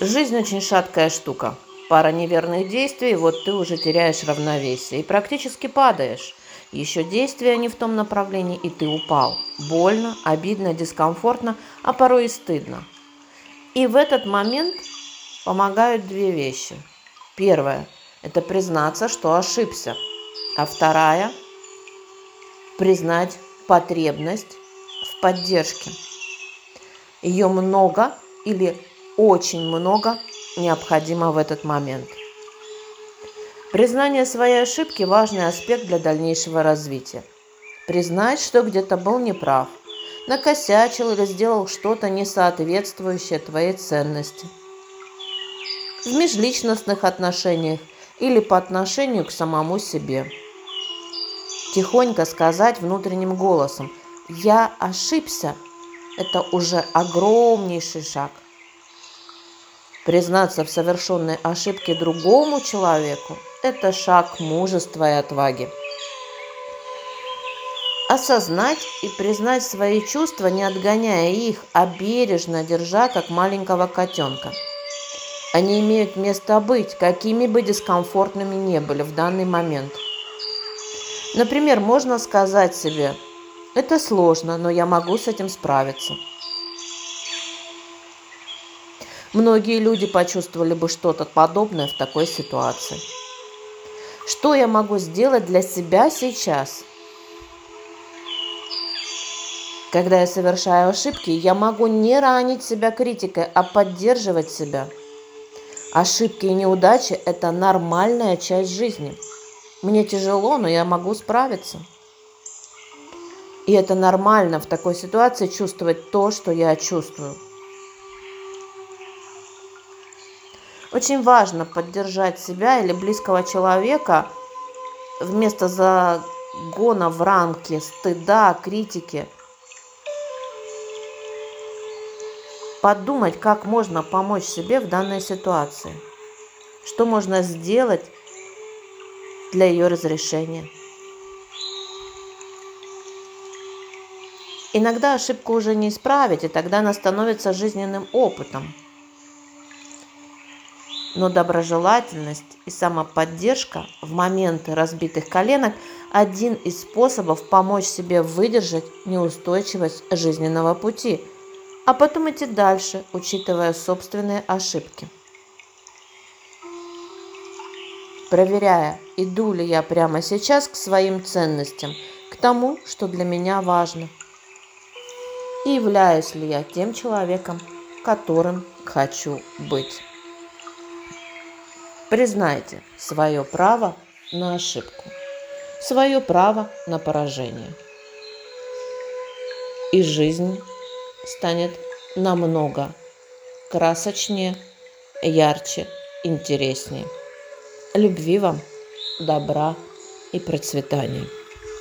Жизнь очень шаткая штука. Пара неверных действий, вот ты уже теряешь равновесие и практически падаешь. Еще действия не в том направлении, и ты упал. Больно, обидно, дискомфортно, а порой и стыдно. И в этот момент помогают две вещи. Первое – это признаться, что ошибся. А вторая – признать потребность в поддержке. Ее много или очень много необходимо в этот момент. Признание своей ошибки – важный аспект для дальнейшего развития. Признать, что где-то был неправ, накосячил или сделал что-то не соответствующее твоей ценности. В межличностных отношениях или по отношению к самому себе. Тихонько сказать внутренним голосом «Я ошибся» – это уже огромнейший шаг – Признаться в совершенной ошибке другому человеку – это шаг мужества и отваги. Осознать и признать свои чувства, не отгоняя их, а бережно держа, как маленького котенка. Они имеют место быть, какими бы дискомфортными не были в данный момент. Например, можно сказать себе, это сложно, но я могу с этим справиться – Многие люди почувствовали бы что-то подобное в такой ситуации. Что я могу сделать для себя сейчас? Когда я совершаю ошибки, я могу не ранить себя критикой, а поддерживать себя. Ошибки и неудачи – это нормальная часть жизни. Мне тяжело, но я могу справиться. И это нормально в такой ситуации чувствовать то, что я чувствую – Очень важно поддержать себя или близкого человека вместо загона в рамки стыда, критики. Подумать, как можно помочь себе в данной ситуации. Что можно сделать для ее разрешения. Иногда ошибку уже не исправить, и тогда она становится жизненным опытом – но доброжелательность и самоподдержка в моменты разбитых коленок – один из способов помочь себе выдержать неустойчивость жизненного пути, а потом идти дальше, учитывая собственные ошибки. Проверяя, иду ли я прямо сейчас к своим ценностям, к тому, что для меня важно, и являюсь ли я тем человеком, которым хочу быть. Признайте свое право на ошибку, свое право на поражение. И жизнь станет намного красочнее, ярче, интереснее. Любви вам, добра и процветания.